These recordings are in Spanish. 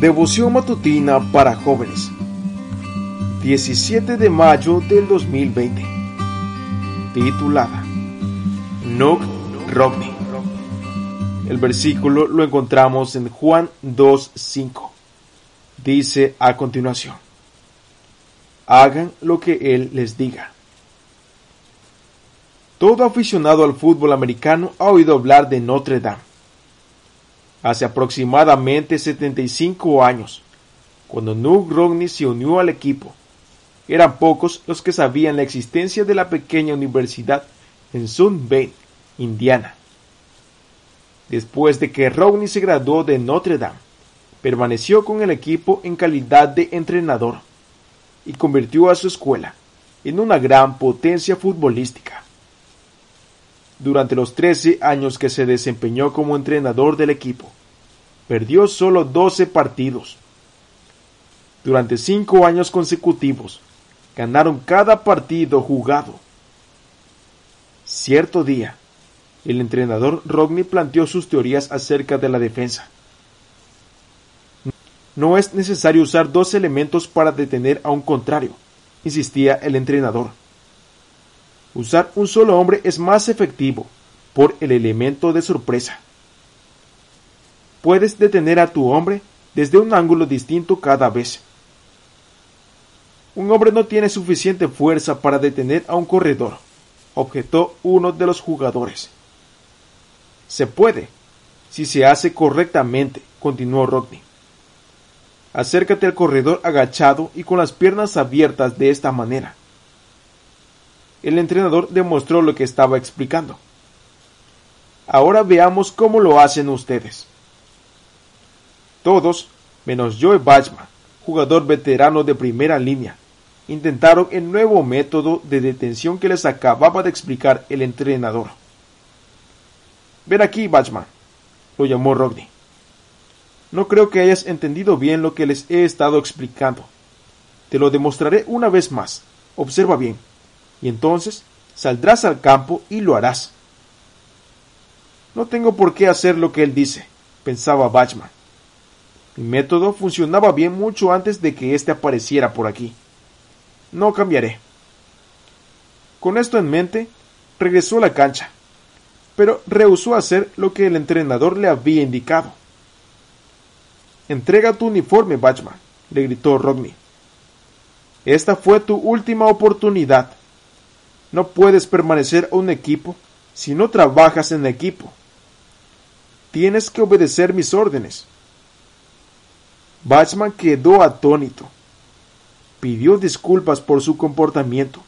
Devoción matutina para jóvenes. 17 de mayo del 2020. Titulada Nook Rodney. El versículo lo encontramos en Juan 2.5. Dice a continuación, hagan lo que Él les diga. Todo aficionado al fútbol americano ha oído hablar de Notre Dame. Hace aproximadamente 75 años, cuando Nook Rodney se unió al equipo, eran pocos los que sabían la existencia de la pequeña universidad en Sun Bay, Indiana. Después de que Rodney se graduó de Notre Dame, permaneció con el equipo en calidad de entrenador y convirtió a su escuela en una gran potencia futbolística. Durante los 13 años que se desempeñó como entrenador del equipo, perdió solo 12 partidos. Durante cinco años consecutivos, ganaron cada partido jugado. Cierto día, el entrenador Rodney planteó sus teorías acerca de la defensa. No es necesario usar dos elementos para detener a un contrario, insistía el entrenador. Usar un solo hombre es más efectivo por el elemento de sorpresa. Puedes detener a tu hombre desde un ángulo distinto cada vez. Un hombre no tiene suficiente fuerza para detener a un corredor, objetó uno de los jugadores. Se puede, si se hace correctamente, continuó Rodney. Acércate al corredor agachado y con las piernas abiertas de esta manera. El entrenador demostró lo que estaba explicando. Ahora veamos cómo lo hacen ustedes. Todos, menos Joe Bachman, jugador veterano de primera línea, intentaron el nuevo método de detención que les acababa de explicar el entrenador. Ven aquí, Bachman, lo llamó Rodney. No creo que hayas entendido bien lo que les he estado explicando. Te lo demostraré una vez más. Observa bien. Y entonces saldrás al campo y lo harás. No tengo por qué hacer lo que él dice, pensaba Bachman. Mi método funcionaba bien mucho antes de que éste apareciera por aquí. No cambiaré. Con esto en mente, regresó a la cancha, pero rehusó hacer lo que el entrenador le había indicado. Entrega tu uniforme, Bachman, le gritó Rodney. Esta fue tu última oportunidad. No puedes permanecer a un equipo si no trabajas en equipo. Tienes que obedecer mis órdenes. Bachman quedó atónito. Pidió disculpas por su comportamiento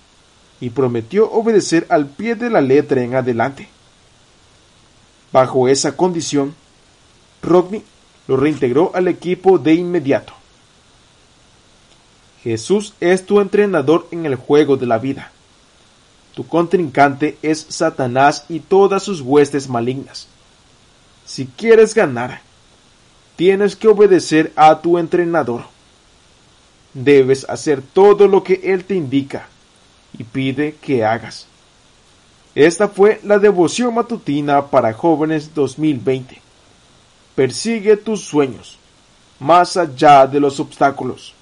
y prometió obedecer al pie de la letra en adelante. Bajo esa condición, Rodney lo reintegró al equipo de inmediato. Jesús es tu entrenador en el juego de la vida. Tu contrincante es Satanás y todas sus huestes malignas. Si quieres ganar, tienes que obedecer a tu entrenador. Debes hacer todo lo que él te indica y pide que hagas. Esta fue la devoción matutina para jóvenes 2020. Persigue tus sueños, más allá de los obstáculos.